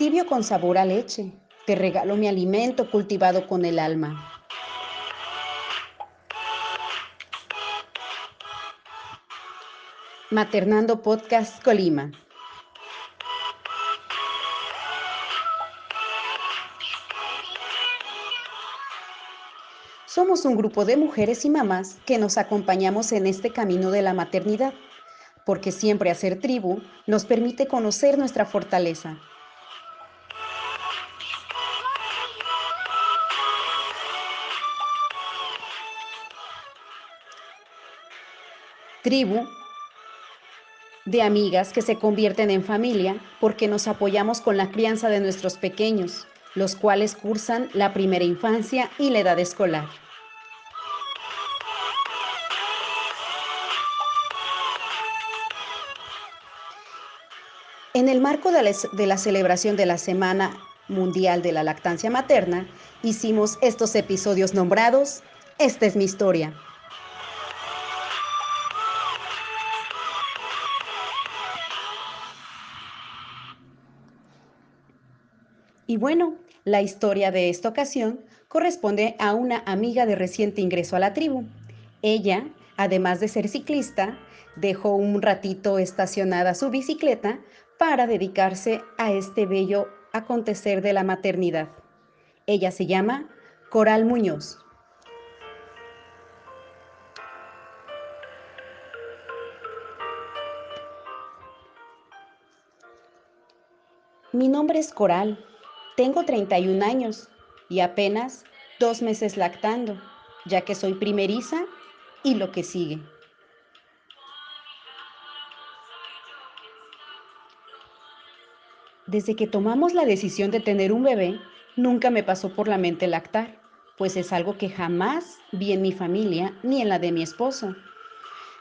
tibio con sabor a leche. Te regalo mi alimento cultivado con el alma. Maternando Podcast Colima. Somos un grupo de mujeres y mamás que nos acompañamos en este camino de la maternidad, porque siempre hacer tribu nos permite conocer nuestra fortaleza. Tribu de amigas que se convierten en familia porque nos apoyamos con la crianza de nuestros pequeños, los cuales cursan la primera infancia y la edad escolar. En el marco de la, celebración de la Semana Mundial de la Lactancia Materna, hicimos estos episodios nombrados Esta es mi historia. Y bueno, la historia de esta ocasión corresponde a una amiga de reciente ingreso a la tribu. Ella, además de ser ciclista, dejó un ratito estacionada su bicicleta para dedicarse a este bello acontecer de la maternidad. Ella se llama Coral Muñoz. Mi nombre es Coral tengo 31 años y apenas dos meses lactando, ya que soy primeriza y lo que sigue. Desde que tomamos la decisión de tener un bebé, nunca me pasó por la mente lactar, pues es algo que jamás vi en mi familia ni en la de mi esposo.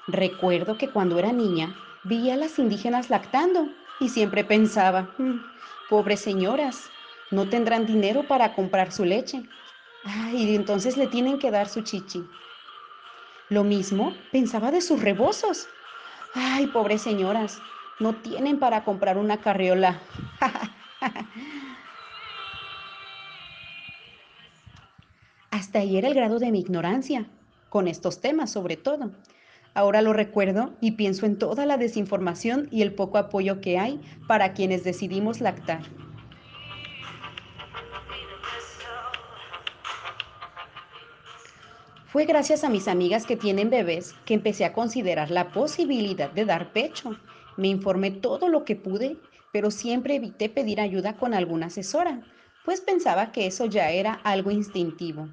Recuerdo que cuando era niña vi a las indígenas lactando y siempre pensaba, mm, pobres señoras, no tendrán dinero para comprar su leche. Ay, entonces le tienen que dar su chichi. Lo mismo pensaba de sus rebozos. Ay, pobres señoras, no tienen para comprar una carriola. Hasta ahí era el grado de mi ignorancia, con estos temas sobre todo. Ahora lo recuerdo y pienso en toda la desinformación y el poco apoyo que hay para quienes decidimos lactar. Fue gracias a mis amigas que tienen bebés que empecé a considerar la posibilidad de dar pecho. Me informé todo lo que pude, pero siempre evité pedir ayuda con alguna asesora, pues pensaba que eso ya era algo instintivo.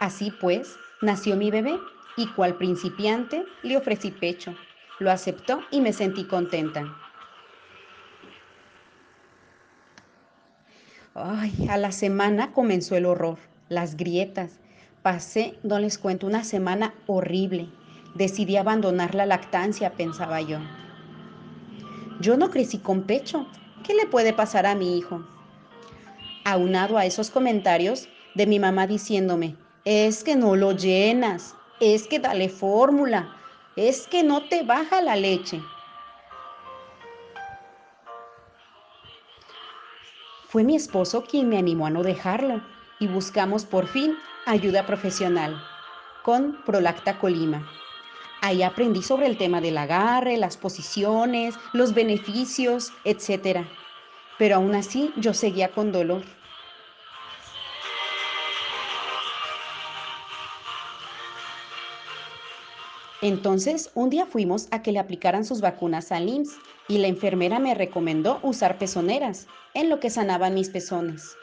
Así pues, nació mi bebé y cual principiante le ofrecí pecho. Lo aceptó y me sentí contenta. Ay, a la semana comenzó el horror, las grietas. Pasé, no les cuento, una semana horrible. Decidí abandonar la lactancia, pensaba yo. Yo no crecí con pecho. ¿Qué le puede pasar a mi hijo? Aunado a esos comentarios de mi mamá diciéndome, es que no lo llenas, es que dale fórmula, es que no te baja la leche. Fue mi esposo quien me animó a no dejarlo y buscamos por fin ayuda profesional con Prolacta Colima. Ahí aprendí sobre el tema del agarre, las posiciones, los beneficios, etc. Pero aún así yo seguía con dolor. Entonces, un día fuimos a que le aplicaran sus vacunas al IMSS y la enfermera me recomendó usar pezoneras, en lo que sanaban mis pezones.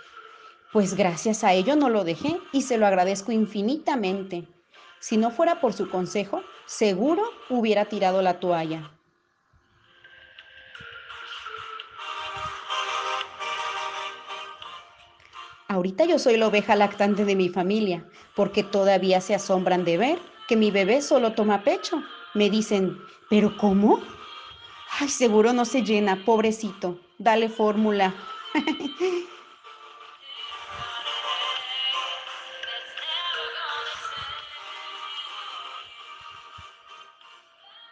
Pues gracias a ello no lo dejé y se lo agradezco infinitamente. Si no fuera por su consejo, seguro hubiera tirado la toalla. Ahorita yo soy la oveja lactante de mi familia, porque todavía se asombran de ver que mi bebé solo toma pecho. Me dicen, ¿pero cómo? Ay, seguro no se llena, pobrecito. Dale fórmula.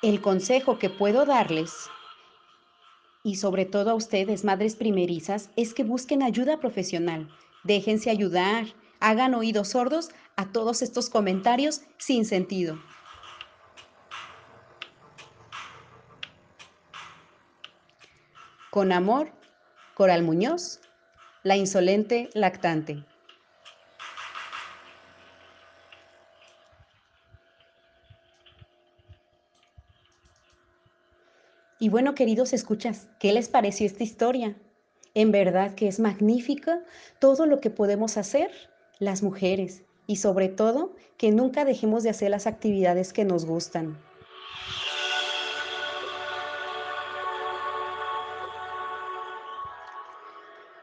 El consejo que puedo darles, y sobre todo a ustedes, madres primerizas, es que busquen ayuda profesional. Déjense ayudar, hagan oídos sordos a todos estos comentarios sin sentido. Con amor, Coral Muñoz, la insolente lactante. Y bueno, queridos escuchas, ¿qué les pareció esta historia? En verdad que es magnífica todo lo que podemos hacer las mujeres y sobre todo que nunca dejemos de hacer las actividades que nos gustan.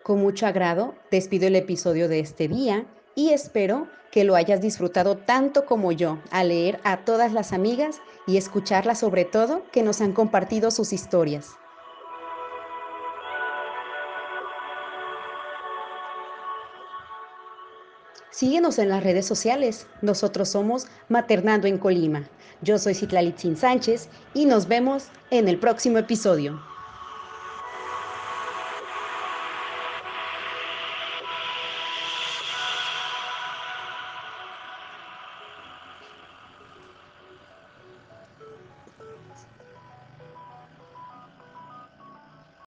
Con mucho agrado despido el episodio de este día y espero que lo hayas disfrutado tanto como yo al leer a todas las amigas y escucharlas sobre todo que nos han compartido sus historias. Síguenos en las redes sociales. Nosotros somos Maternando en Colima. Yo soy Citlalitzin Sánchez y nos vemos en el próximo episodio.